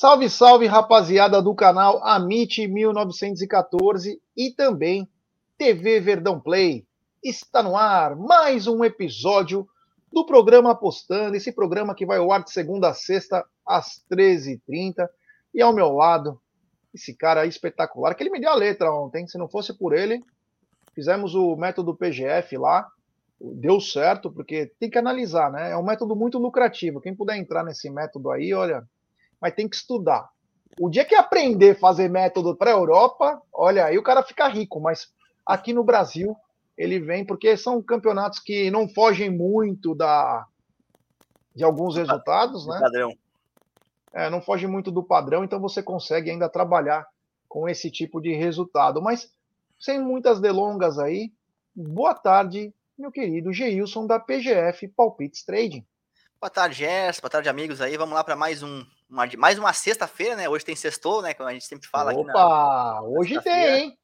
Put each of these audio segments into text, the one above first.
Salve, salve, rapaziada do canal Amit 1914 e também TV Verdão Play. Está no ar mais um episódio do programa Apostando, esse programa que vai ao ar de segunda a sexta às 13h30. E ao meu lado, esse cara espetacular, que ele me deu a letra ontem, se não fosse por ele, fizemos o método PGF lá, deu certo, porque tem que analisar, né? É um método muito lucrativo. Quem puder entrar nesse método aí, olha, mas tem que estudar. O dia que aprender a fazer método para a Europa, olha, aí o cara fica rico, mas aqui no Brasil ele vem porque são campeonatos que não fogem muito da de alguns resultados, né? Padrão. É, não foge muito do padrão, então você consegue ainda trabalhar com esse tipo de resultado. Mas sem muitas delongas aí, boa tarde, meu querido Geilson da PGF Palpites Trading. Boa tarde, Gerson. Boa tarde, amigos aí. Vamos lá para mais um uma, mais uma sexta-feira, né? Hoje tem sextou, né? Como a gente sempre fala Opa, aqui. Opa, hoje tem, hein?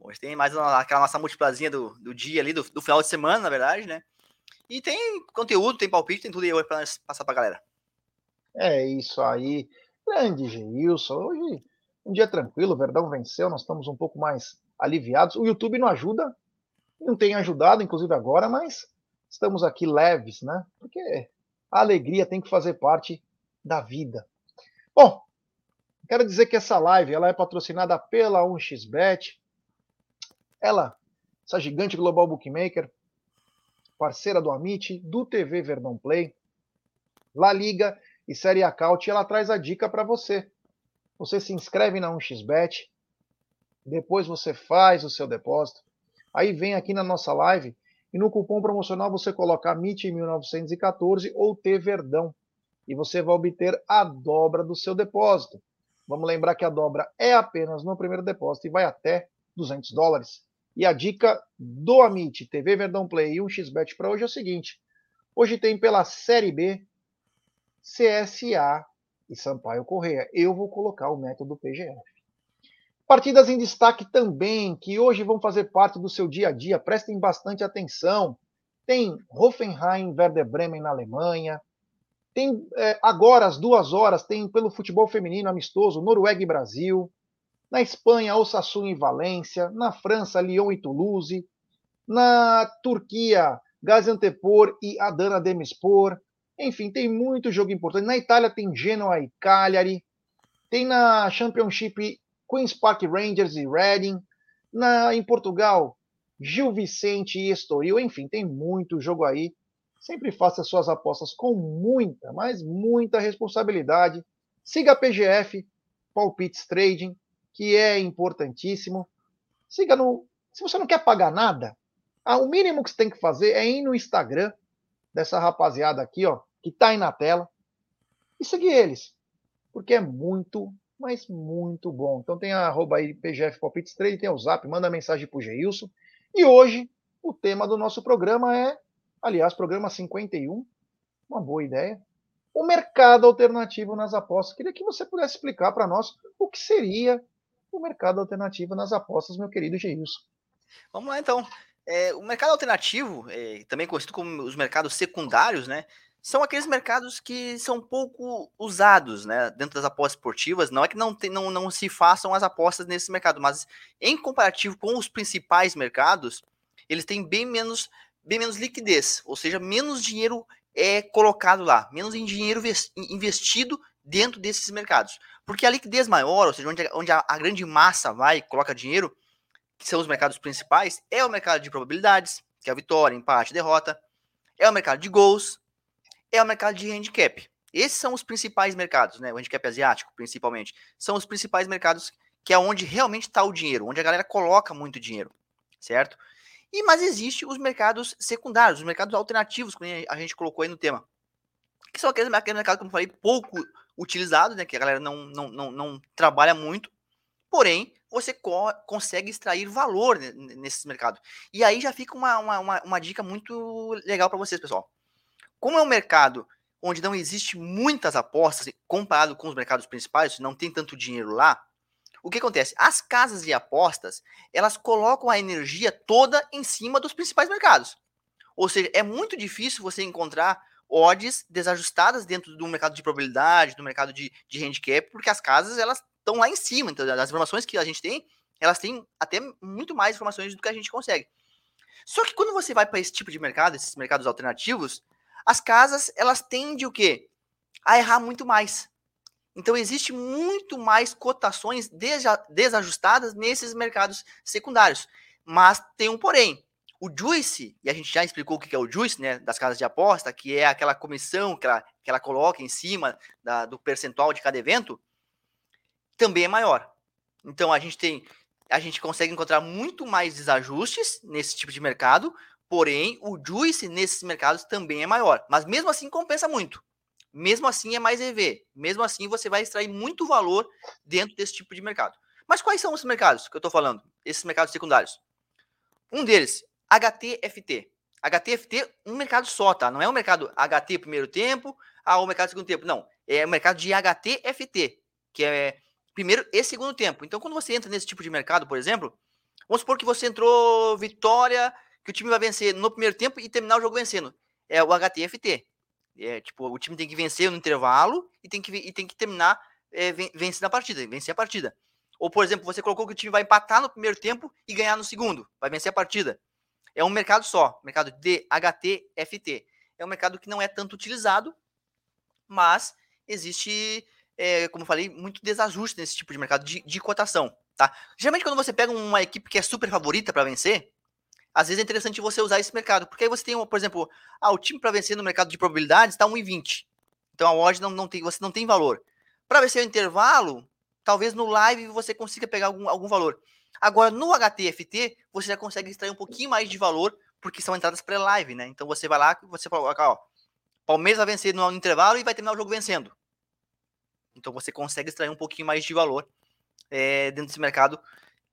Hoje tem mais uma, aquela nossa multiplazinha do, do dia ali, do, do, final de semana, na verdade, né? E tem conteúdo, tem palpite, tem tudo aí hoje para passar pra galera. É isso aí. Grande Geilson. Hoje um dia tranquilo, o Verdão venceu, nós estamos um pouco mais aliviados. O YouTube não ajuda, não tem ajudado, inclusive agora, mas estamos aqui leves, né? Porque a alegria tem que fazer parte da vida. Bom, quero dizer que essa live ela é patrocinada pela 1xBet. Ela, essa gigante global bookmaker, parceira do Amit, do TV Verdão Play, La Liga e Série Acaute, ela traz a dica para você. Você se inscreve na 1xBet, depois você faz o seu depósito, aí vem aqui na nossa live e no cupom promocional você coloca MIT1914 ou T Verdão e você vai obter a dobra do seu depósito. Vamos lembrar que a dobra é apenas no primeiro depósito e vai até 200 dólares. E a dica do Amit, TV Verdão Play e um xbet para hoje é o seguinte: hoje tem pela Série B, CSA e Sampaio Correia. Eu vou colocar o método PGF. Partidas em destaque também, que hoje vão fazer parte do seu dia a dia, prestem bastante atenção. Tem Hoffenheim, Werder Bremen na Alemanha, tem é, agora, às duas horas, tem pelo futebol feminino amistoso Noruega e Brasil. Na Espanha, Osasuna e Valência. Na França, Lyon e Toulouse. Na Turquia, Gaziantepor e Adana Demirspor. Enfim, tem muito jogo importante. Na Itália tem Genoa e Cagliari. Tem na Championship Queen's Park Rangers e Reading. Na, em Portugal, Gil Vicente e Estoril. Enfim, tem muito jogo aí Sempre faça suas apostas com muita, mas muita responsabilidade. Siga a PGF, Palpites Trading, que é importantíssimo. Siga no. Se você não quer pagar nada, ah, o mínimo que você tem que fazer é ir no Instagram dessa rapaziada aqui, ó, que tá aí na tela, e seguir eles. Porque é muito, mas muito bom. Então tem a arroba aí PGF Palpites Trading, tem o zap, manda mensagem pro Geilson. E hoje o tema do nosso programa é Aliás, programa 51, uma boa ideia. O mercado alternativo nas apostas. Queria que você pudesse explicar para nós o que seria o mercado alternativo nas apostas, meu querido Geilson. Vamos lá, então. É, o mercado alternativo, é, também conhecido como os mercados secundários, né? São aqueles mercados que são pouco usados, né? Dentro das apostas esportivas. Não é que não, tem, não, não se façam as apostas nesse mercado, mas em comparativo com os principais mercados, eles têm bem menos bem menos liquidez, ou seja, menos dinheiro é colocado lá, menos em dinheiro investido dentro desses mercados. Porque a liquidez maior, ou seja, onde, onde a, a, grande massa vai coloca dinheiro, que são os mercados principais, é o mercado de probabilidades, que é a vitória, empate, derrota, é o mercado de gols, é o mercado de handicap. Esses são os principais mercados, né? O handicap asiático, principalmente, são os principais mercados que é onde realmente está o dinheiro, onde a galera coloca muito dinheiro, certo? E mas existe os mercados secundários, os mercados alternativos, como a gente colocou aí no tema. Que são aqueles mercados, como eu falei, pouco utilizados, né? Que a galera não, não, não, não trabalha muito. Porém, você co consegue extrair valor nesses mercados. E aí já fica uma, uma, uma, uma dica muito legal para vocês, pessoal. Como é um mercado onde não existe muitas apostas comparado com os mercados principais, não tem tanto dinheiro lá, o que acontece? As casas de apostas, elas colocam a energia toda em cima dos principais mercados. Ou seja, é muito difícil você encontrar odds desajustadas dentro do mercado de probabilidade, do mercado de, de handicap, porque as casas elas estão lá em cima. Então, as informações que a gente tem, elas têm até muito mais informações do que a gente consegue. Só que quando você vai para esse tipo de mercado, esses mercados alternativos, as casas elas tendem o quê? A errar muito mais. Então existe muito mais cotações desajustadas nesses mercados secundários. Mas tem um porém. O Juice, e a gente já explicou o que é o Juice, né, das casas de aposta, que é aquela comissão que ela, que ela coloca em cima da, do percentual de cada evento, também é maior. Então a gente tem, a gente consegue encontrar muito mais desajustes nesse tipo de mercado, porém o Juice nesses mercados também é maior. Mas mesmo assim compensa muito. Mesmo assim é mais EV. Mesmo assim você vai extrair muito valor dentro desse tipo de mercado. Mas quais são os mercados que eu estou falando? Esses mercados secundários. Um deles, HTFT. HTFT, um mercado só, tá? Não é um mercado HT primeiro tempo, ah, o mercado segundo tempo. Não, é o mercado de HTFT, que é primeiro e segundo tempo. Então, quando você entra nesse tipo de mercado, por exemplo, vamos supor que você entrou vitória, que o time vai vencer no primeiro tempo e terminar o jogo vencendo. É o HTFT. É, tipo, o time tem que vencer no intervalo e tem que, e tem que terminar é, vencendo a partida, vencer a partida. Ou, por exemplo, você colocou que o time vai empatar no primeiro tempo e ganhar no segundo, vai vencer a partida. É um mercado só, mercado de HTFT. É um mercado que não é tanto utilizado, mas existe, é, como falei, muito desajuste nesse tipo de mercado de, de cotação. Tá? Geralmente, quando você pega uma equipe que é super favorita para vencer, às vezes é interessante você usar esse mercado, porque aí você tem, por exemplo, ah, o time para vencer no mercado de probabilidades está 1,20. Então a odd não, não tem, você não tem valor. Para vencer o intervalo, talvez no live você consiga pegar algum, algum valor. Agora, no HTFT, você já consegue extrair um pouquinho mais de valor, porque são entradas pré-live, né? Então você vai lá, você coloca, ó, Palmeiras vai vencer no intervalo e vai terminar o jogo vencendo. Então você consegue extrair um pouquinho mais de valor é, dentro desse mercado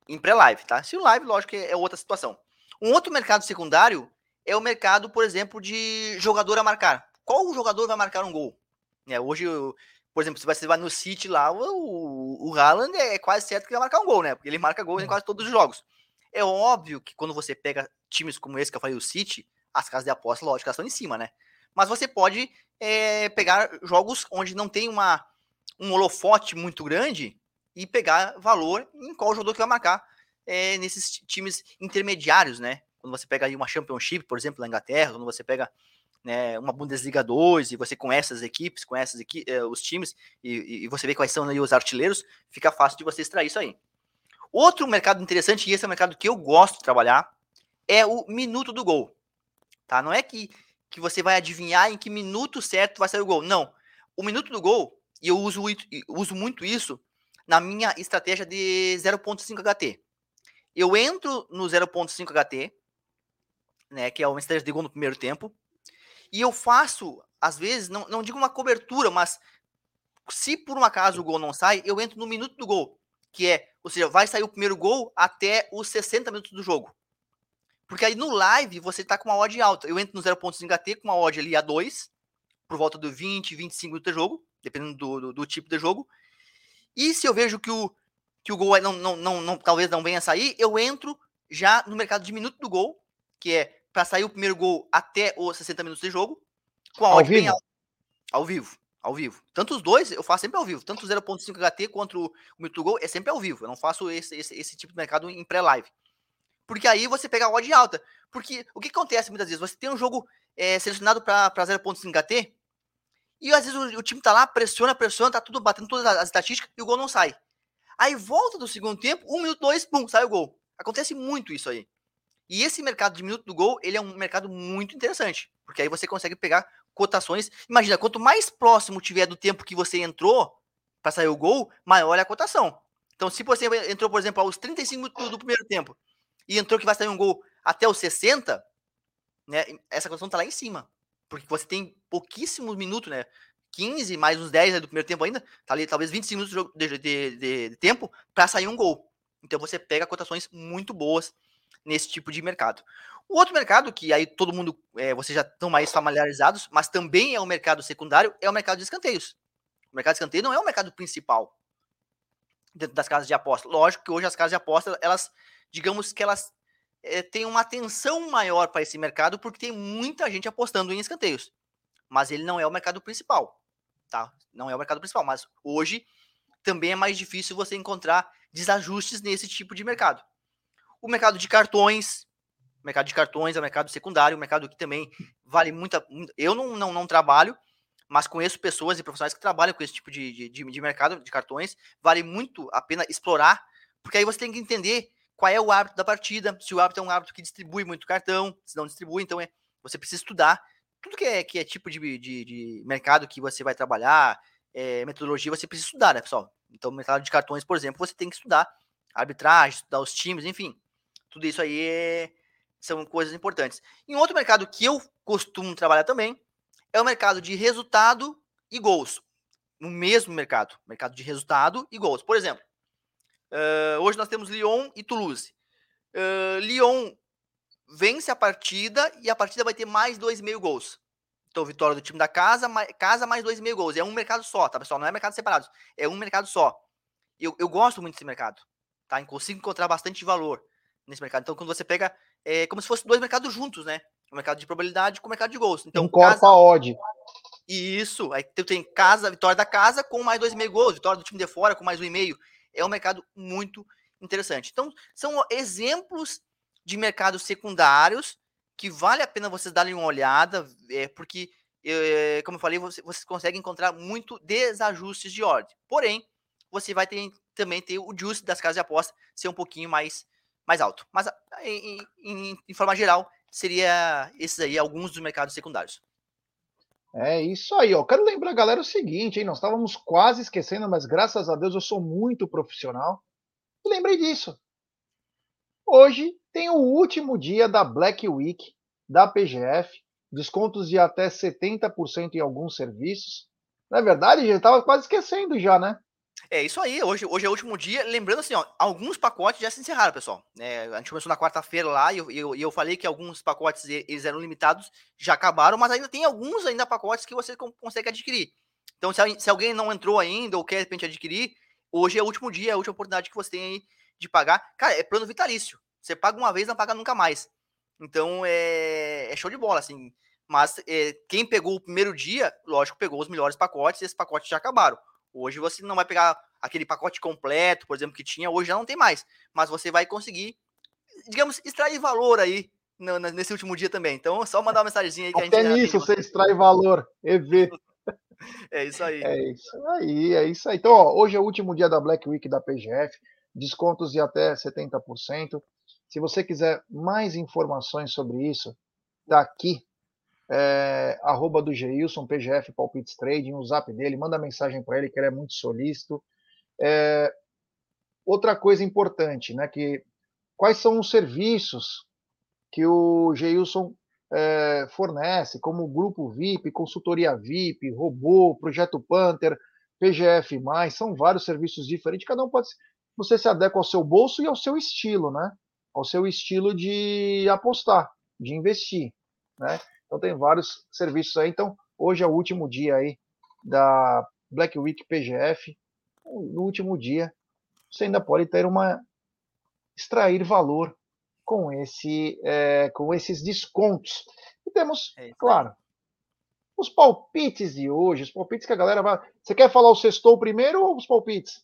em pré-live, tá? Se o live, lógico, é outra situação. Um outro mercado secundário é o mercado, por exemplo, de jogador a marcar. Qual jogador vai marcar um gol? É, hoje por exemplo, se você vai no City lá, o, o Haaland é quase certo que vai marcar um gol, né? Porque ele marca gol em quase todos os jogos. É óbvio que quando você pega times como esse que eu falei, o City, as casas de aposta, lógico, elas estão em cima, né? Mas você pode é, pegar jogos onde não tem uma, um holofote muito grande e pegar valor em qual jogador que vai marcar é, nesses times intermediários, né? Quando você pega aí uma Championship, por exemplo, na Inglaterra, quando você pega né, uma Bundesliga 2 e você conhece as equipes, conhece as equi eh, os times e, e, você vê quais são os artilheiros, fica fácil de você extrair isso aí. Outro mercado interessante, e esse é o mercado que eu gosto de trabalhar, é o minuto do gol. Tá? Não é que, que você vai adivinhar em que minuto certo vai sair o gol. Não. O minuto do gol, e eu uso, uso muito isso na minha estratégia de 0.5 HT. Eu entro no 0.5 HT, né, que é uma estratégia de gol no primeiro tempo, e eu faço, às vezes, não, não digo uma cobertura, mas se por um acaso o gol não sai, eu entro no minuto do gol, que é, ou seja, vai sair o primeiro gol até os 60 minutos do jogo. Porque aí no live você tá com uma odd alta. Eu entro no 0.5 AT com uma odd ali a 2, por volta do 20, 25 minutos de jogo, dependendo do, do, do, tipo de jogo. E se eu vejo que o, que o gol não, não, não, não, talvez não venha a sair, eu entro já no mercado de minuto do gol, que é para sair o primeiro gol até os 60 minutos de jogo, com a ao odd vivo. bem alta. Ao vivo. Ao vivo. Tanto os dois, eu faço sempre ao vivo. Tanto o 0.5 HT quanto o minuto gol é sempre ao vivo. Eu não faço esse, esse, esse tipo de mercado em pré-live. Porque aí você pega a odd alta. Porque o que acontece muitas vezes? Você tem um jogo é, selecionado para 0.5 HT e às vezes o, o, time tá lá, pressiona, pressiona, tá tudo batendo todas as estatísticas e o gol não sai. Aí volta do segundo tempo, um minuto, dois, pum, sai o gol. Acontece muito isso aí. E esse mercado de minuto do gol, ele é um mercado muito interessante, porque aí você consegue pegar cotações. Imagina, quanto mais próximo tiver do tempo que você entrou para sair o gol, maior é a cotação. Então, se você entrou, por exemplo, aos 35 minutos do primeiro tempo e entrou que vai sair um gol até os 60, né, essa cotação tá lá em cima. Porque você tem pouquíssimos minutos, né? 15 mais uns 10 né, do primeiro tempo ainda, tá ali talvez 25 minutos de, de, de, de tempo para sair um gol. Então você pega cotações muito boas nesse tipo de mercado. O outro mercado, que aí todo mundo, é, vocês já estão mais familiarizados, mas também é um mercado secundário, é o mercado de escanteios. O mercado de escanteio não é o mercado principal dentro das casas de aposta. Lógico que hoje as casas de aposta, elas, digamos que elas é, têm uma atenção maior para esse mercado, porque tem muita gente apostando em escanteios. mas ele não é o mercado principal, tá? Não é o mercado principal, mas hoje também é mais difícil você encontrar desajustes nesse tipo de mercado. O mercado de cartões, mercado de cartões é o mercado secundário, o mercado que também vale muita. Eu não, não, não trabalho, mas conheço pessoas e profissionais que trabalham com esse tipo de, de, de mercado de cartões. Vale muito a pena explorar, porque aí você tem que entender qual é o hábito da partida, se o hábito é um hábito que distribui muito cartão, se não distribui, então é, você precisa estudar. Tudo que é, que é tipo de, de, de mercado que você vai trabalhar, é, metodologia, você precisa estudar, né, pessoal? Então, mercado de cartões, por exemplo, você tem que estudar arbitragem, estudar os times, enfim. Tudo isso aí é, são coisas importantes. Em outro mercado que eu costumo trabalhar também é o mercado de resultado e gols. No mesmo mercado, mercado de resultado e gols. Por exemplo, uh, hoje nós temos Lyon e Toulouse. Uh, Lyon vence a partida e a partida vai ter mais 2,5 gols. Então, vitória do time da casa, mais, casa mais 2,5 gols. É um mercado só, tá, pessoal? Não é mercado separado. É um mercado só. Eu, eu gosto muito desse mercado. Tá? Eu consigo encontrar bastante valor nesse mercado. Então, quando você pega, é como se fossem dois mercados juntos, né? O mercado de probabilidade com o mercado de gols. Então, Encorpa casa... a odd. Isso. Aí tu tem casa, vitória da casa com mais 2,5 gols, vitória do time de fora com mais 1,5. É um mercado muito interessante. Então, são exemplos de mercados secundários que vale a pena vocês darem uma olhada, é, porque, é, como eu falei, você, você consegue encontrar muito desajustes de ordem. Porém, você vai ter, também ter o juice das casas de aposta ser um pouquinho mais, mais alto. Mas, em, em, em forma geral, seria esses aí alguns dos mercados secundários. É isso aí, ó. Quero lembrar, galera, o seguinte, hein? Nós estávamos quase esquecendo, mas graças a Deus eu sou muito profissional. Lembrei disso. Hoje tem o último dia da Black Week da PGF, descontos de até 70% em alguns serviços. Na é verdade, já estava quase esquecendo já, né? É isso aí, hoje, hoje é o último dia. Lembrando assim, ó, alguns pacotes já se encerraram, pessoal. É, a gente começou na quarta-feira lá e eu, eu, eu, falei que alguns pacotes eles eram limitados, já acabaram, mas ainda tem alguns ainda pacotes que você consegue adquirir. Então, se, se alguém não entrou ainda ou quer de repente adquirir, hoje é o último dia, é a última oportunidade que você tem aí de pagar. Cara, é plano vitalício. Você paga uma vez, não paga nunca mais. Então é, é show de bola, assim. Mas é, quem pegou o primeiro dia, lógico, pegou os melhores pacotes e esses pacotes já acabaram. Hoje você não vai pegar aquele pacote completo, por exemplo, que tinha, hoje já não tem mais. Mas você vai conseguir, digamos, extrair valor aí no, nesse último dia também. Então, é só mandar uma mensagem aí que Até a gente. Até nisso você extrai valor, EV. É isso aí. É isso aí, é isso aí. Então, ó, hoje é o último dia da Black Week da PGF, descontos de até 70%. Se você quiser mais informações sobre isso, tá aqui, é, arroba do Geilson, PGF Palpites Trading, o zap dele, manda mensagem para ele que ele é muito solícito. É, outra coisa importante, né, que quais são os serviços que o Geilson é, fornece, como grupo VIP, consultoria VIP, robô, projeto Panther, PGF+, são vários serviços diferentes, cada um pode você se adequa ao seu bolso e ao seu estilo, né? ao seu estilo de apostar, de investir, né? Então tem vários serviços aí. Então hoje é o último dia aí da Black Week PGF. No último dia você ainda pode ter uma extrair valor com esse é, com esses descontos. E temos, é claro, os palpites de hoje, os palpites que a galera vai. Você quer falar o sextou primeiro ou os palpites?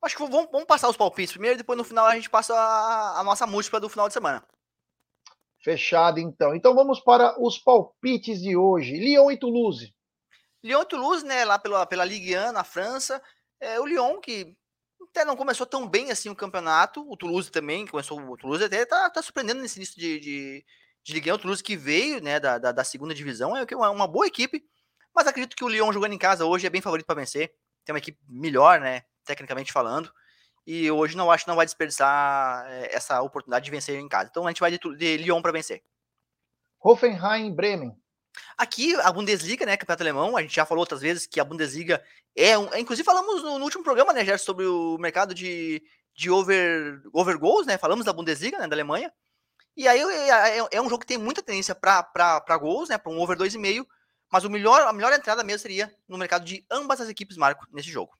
Acho que vamos, vamos passar os palpites primeiro e depois no final a gente passa a, a nossa múltipla do final de semana. Fechado, então. Então vamos para os palpites de hoje. Lyon e Toulouse. Lyon e Toulouse, né, lá pela, pela Ligue 1 na França. É, o Lyon que até não começou tão bem assim o campeonato. O Toulouse também, começou o Toulouse até tá, tá surpreendendo nesse início de, de, de Ligue 1. O Toulouse que veio, né, da, da, da segunda divisão, é uma, uma boa equipe. Mas acredito que o Lyon jogando em casa hoje é bem favorito para vencer. Tem uma equipe melhor, né? tecnicamente falando. E hoje não acho que não vai desperdiçar é, essa oportunidade de vencer em casa. Então a gente vai de, de Lyon para vencer. Hoffenheim, Bremen. Aqui, a Bundesliga, né, campeonato alemão, a gente já falou outras vezes que a Bundesliga é um. Inclusive, falamos no, no último programa, né, Gerson, sobre o mercado de, de over, over goals, né? Falamos da Bundesliga, né, da Alemanha. E aí é, é, é um jogo que tem muita tendência para gols, né, para um over 2,5. Mas o melhor, a melhor entrada mesmo seria no mercado de ambas as equipes, Marco, nesse jogo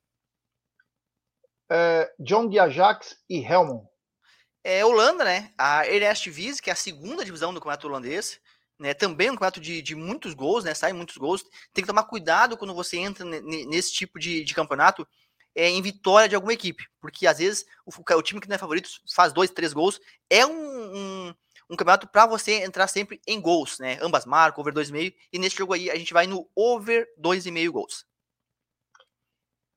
é, John de Ajax e Helmond. É Holanda, né? A Eredivisie, que é a segunda divisão do campeonato holandês. né? Também é um campeonato de, de muitos gols, né? Sai muitos gols. Tem que tomar cuidado quando você entra nesse tipo de, de campeonato é, em vitória de alguma equipe, porque às vezes o, o, time que não é favorito faz dois, três gols. É um, um, um campeonato para você entrar sempre em gols, né? Ambas marcam, over 2,5. E nesse jogo aí a gente vai no over 2,5 gols.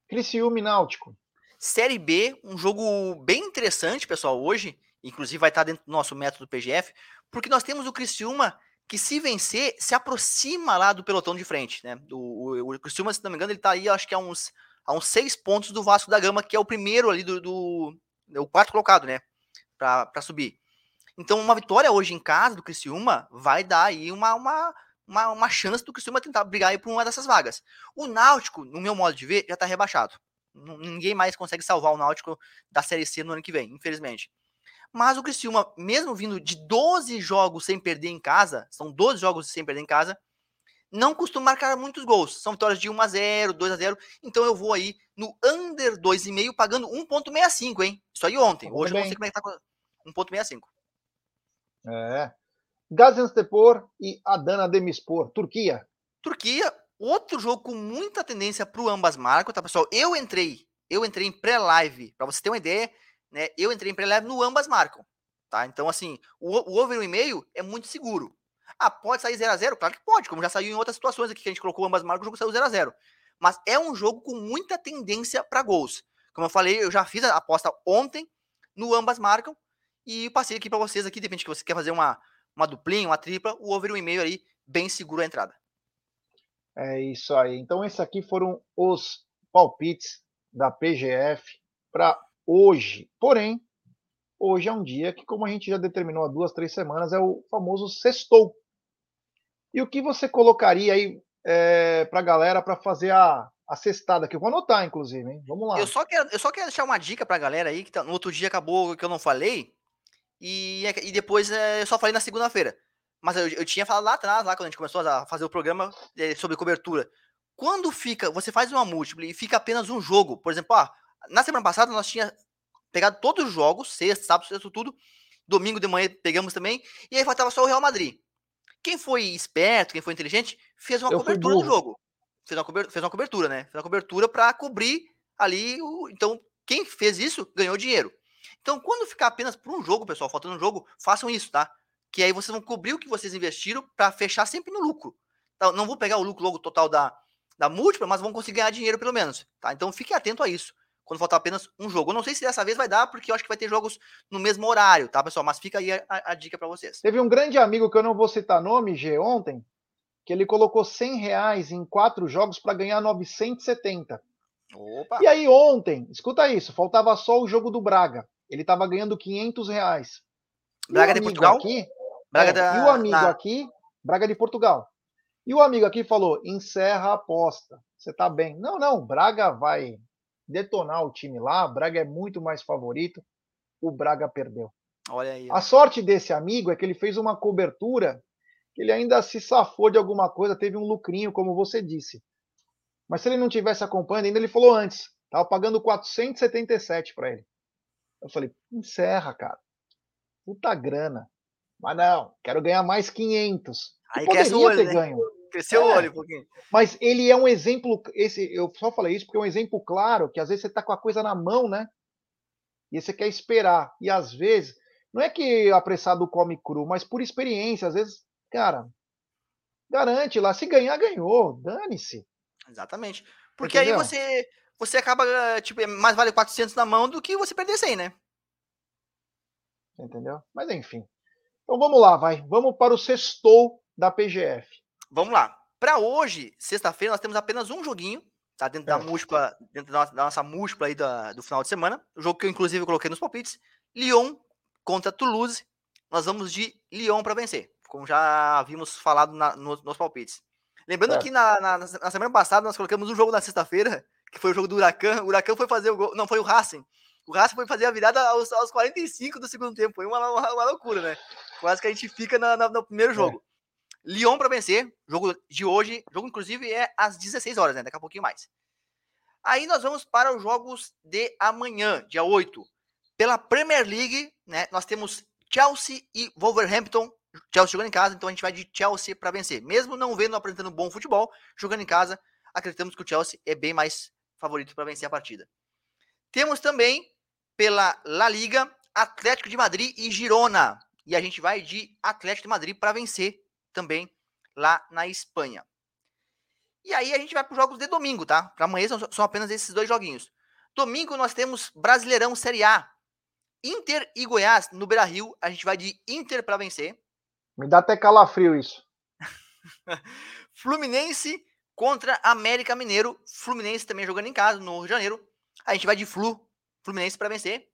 Criciúma e Náutico. Série B, um jogo bem interessante, pessoal, hoje. Inclusive vai estar dentro do nosso método PGF, porque nós temos o Criciúma que se vencer, se aproxima lá do pelotão de frente, né? O, o, o Criciúma, se não me engano, ele tá aí, acho que a uns, a uns seis pontos do Vasco da Gama, que é o primeiro ali do, do o quarto colocado, né? Para subir. Então, uma vitória hoje em casa do Criciúma vai dar aí uma, uma, uma, uma chance do Criciúma tentar brigar aí por uma dessas vagas. O Náutico, no meu modo de ver, já tá rebaixado. Ninguém mais consegue salvar o Náutico da Série C no ano que vem, infelizmente. Mas o Criciúma, mesmo vindo de 12 jogos sem perder em casa, são 12 jogos sem perder em casa, não costuma marcar muitos gols. São vitórias de 1 a 0, 2 a 0. Então eu vou aí no under 2,5 pagando 1.65, hein? Isso aí ontem. Hoje eu não sei como é que tá 1.65. É. Gaziantepor e Adana Demispor, Turquia. Turquia, outro jogo com muita tendência para ambas marcas, tá, pessoal? Eu entrei, eu entrei em pré-live, para você ter uma ideia, né? Eu entrei em pré-live no ambas marcam, tá? Então, assim, o, o over 1,5 é muito seguro. Ah, pode sair 0 a 0 Claro que pode, como já saiu em outras situações aqui que a gente colocou ambas marcas, o jogo saiu 0 a 0 Mas é um jogo com muita tendência para gols. Como eu falei, eu já fiz a aposta ontem no ambas marcam e passei aqui para vocês aqui, de repente que você quer fazer uma, uma duplinha, uma tripla, o over 1,5 aí, bem seguro a entrada. É isso aí. Então, esses aqui foram os palpites da PGF para hoje. Porém, hoje é um dia que, como a gente já determinou há duas, três semanas, é o famoso sextou. E o que você colocaria aí é, para a galera para fazer a, a cestada aqui? Eu vou anotar, inclusive, hein? Vamos lá. Eu só quero, eu só quero deixar uma dica para a galera aí, que tá, no outro dia acabou que eu não falei, e, e depois é, eu só falei na segunda-feira. Mas eu, eu, tinha falado lá atrás, lá quando a gente começou a fazer o programa é, sobre cobertura. Quando fica, você faz uma múltipla e fica apenas um jogo, por exemplo, ó, na semana passada nós tinha pegado todos os jogos, sexta, sábado, sexta, tudo. Domingo de manhã pegamos também. E aí faltava só o Real Madrid. Quem foi esperto, quem foi inteligente, fez uma eu cobertura do jogo. Fez uma, cobertura, fez uma cobertura, né? Fez uma cobertura para cobrir ali. O... Então, quem fez isso ganhou dinheiro. Então, quando ficar apenas por um jogo, pessoal, faltando um jogo, façam isso, tá? Que aí vocês vão cobrir o que vocês investiram para fechar sempre no lucro. Então, não vou pegar o lucro logo total da, da múltipla, mas vão conseguir ganhar dinheiro pelo menos, tá? Então, fiquem atento a isso quando faltar apenas um jogo. Eu não sei se dessa vez vai dar, porque eu acho que vai ter jogos no mesmo horário, tá, pessoal? Mas fica aí a, a dica para vocês. Teve um grande amigo que eu não vou citar nome, G, ontem, que ele colocou 100 reais em quatro jogos para ganhar 970. Opa. E aí ontem, escuta isso, faltava só o jogo do Braga. Ele estava ganhando 500 reais. Braga de Portugal? Aqui, Braga é, da, e o amigo na... aqui, Braga de Portugal. E o amigo aqui falou: encerra a aposta. Você tá bem. Não, não, Braga vai detonar o time lá. Braga é muito mais favorito. O Braga perdeu. Olha aí. A sorte desse amigo é que ele fez uma cobertura que ele ainda se safou de alguma coisa, teve um lucrinho, como você disse. Mas se ele não tivesse acompanhando, ainda ele falou antes, tava pagando 477 para ele. Eu falei, encerra, cara. Puta grana. Mas não, quero ganhar mais 500. Aí poderia olho, ter né? ganho. Cresceu é, o olho um pouquinho. Mas ele é um exemplo, esse, eu só falei isso porque é um exemplo claro, que às vezes você tá com a coisa na mão, né? E você quer esperar. E às vezes, não é que apressado come cru, mas por experiência, às vezes, cara, garante lá, se ganhar, ganhou, dane-se. Exatamente. Porque Entendeu? aí você você acaba, tipo, é mais vale 400 na mão do que você perder 100, né? Entendeu? Mas enfim. Então vamos lá, vai. Vamos para o sextou da PGF. Vamos lá. Para hoje, sexta-feira, nós temos apenas um joguinho, tá? Dentro é. da múltipla, dentro da nossa, da nossa múltipla aí da, do final de semana. O jogo que eu, inclusive, coloquei nos palpites. Lyon contra Toulouse. Nós vamos de Lyon para vencer, como já havíamos falado na, nos, nos palpites. Lembrando é. que na, na, na, semana passada nós colocamos um jogo na sexta-feira, que foi o jogo do Huracan. O Huracan foi fazer o gol. Não, foi o Racing. O Racing foi fazer a virada aos, aos 45 do segundo tempo. Foi uma, uma, uma loucura, né? Quase que a gente fica na, na, no primeiro é. jogo. É. Lyon para vencer, jogo de hoje, jogo inclusive é às 16 horas, né? Daqui a pouquinho mais. Aí nós vamos para os jogos de amanhã, dia 8. Pela Premier League, né? Nós temos Chelsea e Wolverhampton, Chelsea jogando em casa, então a gente vai de Chelsea para vencer. Mesmo não vendo apresentando bom futebol, jogando em casa, acreditamos que o Chelsea é bem mais favorito para vencer a partida. Temos também pela La Liga Atlético de Madrid e Girona. E a gente vai de Atlético de Madrid para vencer também lá na Espanha. E aí a gente vai para os jogos de domingo, tá? Para amanhã são, são apenas esses dois joguinhos. Domingo nós temos Brasileirão Série A. Inter e Goiás no Beira Rio. A gente vai de Inter para vencer. Me dá até calafrio isso. Fluminense contra América Mineiro. Fluminense também jogando em casa no Rio de Janeiro. A gente vai de Flu. Fluminense para vencer.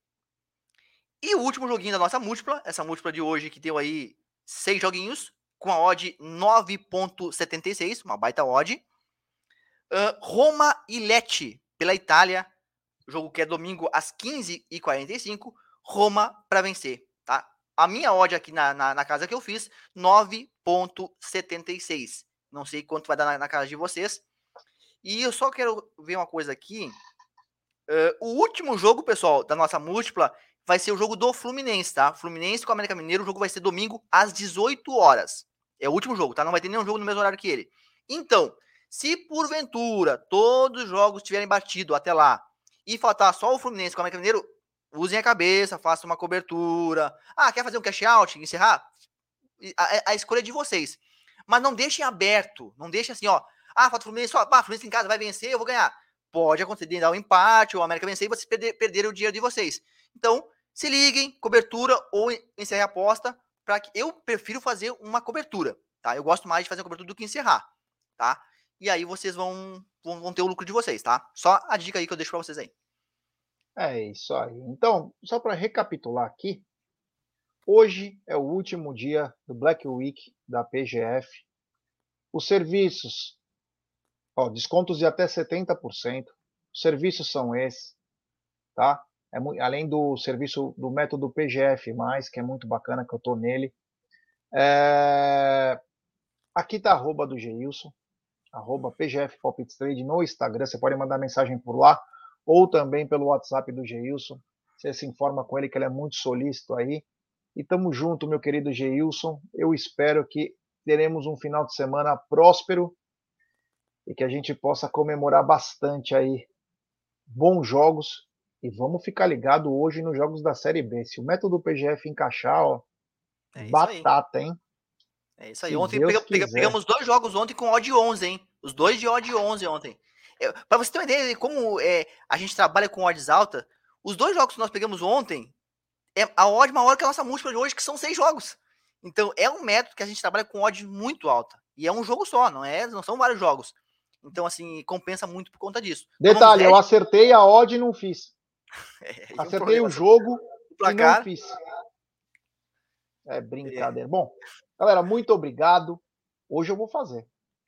E o último joguinho da nossa múltipla, essa múltipla de hoje que deu aí seis joguinhos, com a odd 9.76, uma baita odd. Uh, Roma e Lecce, pela Itália, jogo que é domingo às 15h45, Roma para vencer, tá? A minha odd aqui na, na, na, casa que eu fiz, 9.76. Não sei quanto vai dar na, na, casa de vocês. E eu só quero ver uma coisa aqui. Uh, o último jogo, pessoal, da nossa múltipla vai ser o jogo do Fluminense, tá? Fluminense com o América Mineiro, o jogo vai ser domingo às 18 horas. É o último jogo, tá? Não vai ter nenhum jogo no mesmo horário que ele. Então, se porventura todos os jogos tiverem batido até lá e faltar só o Fluminense com o América Mineiro, usem a cabeça, façam uma cobertura. Ah, quer fazer um cash out, encerrar? A, a escolha é de vocês. Mas não deixem aberto, não deixem assim, ó. Ah, falta o Fluminense, só, ah, Fluminense em casa vai vencer, eu vou ganhar. Pode acontecer de dar um empate, ou o América vencer e vocês perder, perderem o dinheiro de vocês. Então, se liguem, cobertura ou encerre a aposta, para que eu prefiro fazer uma cobertura, tá? Eu gosto mais de fazer a cobertura do que encerrar, tá? e aí vocês vão, vão, vão ter o lucro de vocês, tá? Só a dica aí que eu deixo para vocês aí. É isso aí. Então, só para recapitular aqui, hoje é o último dia do Black Week da PGF. Os serviços, ó, descontos de até 70%. Os serviços são esses, tá? É, além do serviço do método PGF+, que é muito bacana, que eu tô nele. É... Aqui tá a arroba do Geilson, arroba PGF Trade no Instagram. Você pode mandar mensagem por lá ou também pelo WhatsApp do Geilson. Você se informa com ele que ele é muito solícito aí. E tamo junto, meu querido Geilson. Eu espero que teremos um final de semana próspero e que a gente possa comemorar bastante aí bons jogos e vamos ficar ligado hoje nos jogos da Série B. Se o método PGF encaixar, ó, é batata, hein? É isso aí. Se ontem pega, pegamos dois jogos ontem com odd 11, hein? Os dois de odd 11 ontem. Para você ter uma ideia de como é, a gente trabalha com odds alta, os dois jogos que nós pegamos ontem, é a odd maior que a nossa múltipla de hoje, que são seis jogos. Então é um método que a gente trabalha com odd muito alta. E é um jogo só, não é? Não são vários jogos. Então, assim, compensa muito por conta disso. Detalhe, eu acertei a odd e não fiz. É, acertei um o jogo o placar. e não fiz. É brincadeira. É. Bom, Galera, muito obrigado. Hoje eu vou fazer.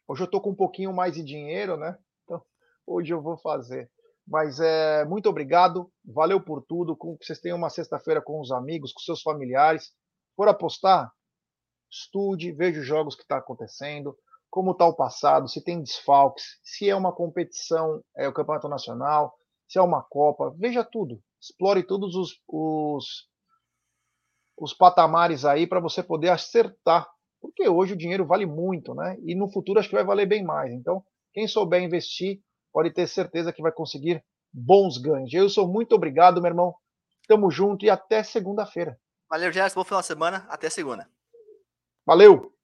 Hoje eu tô com um pouquinho mais de dinheiro, né? Então, hoje eu vou fazer. Mas é muito obrigado. Valeu por tudo. Que vocês tenham uma sexta-feira com os amigos, com seus familiares. For apostar, estude, veja os jogos que está acontecendo, como está o passado, se tem desfalques, se é uma competição, é o campeonato nacional, se é uma Copa, veja tudo. Explore todos os, os os patamares aí para você poder acertar. Porque hoje o dinheiro vale muito, né? E no futuro acho que vai valer bem mais. Então, quem souber investir, pode ter certeza que vai conseguir bons ganhos. Eu sou muito obrigado, meu irmão. Tamo junto e até segunda-feira. Valeu, Gerson. Bom final de semana. Até segunda. Valeu!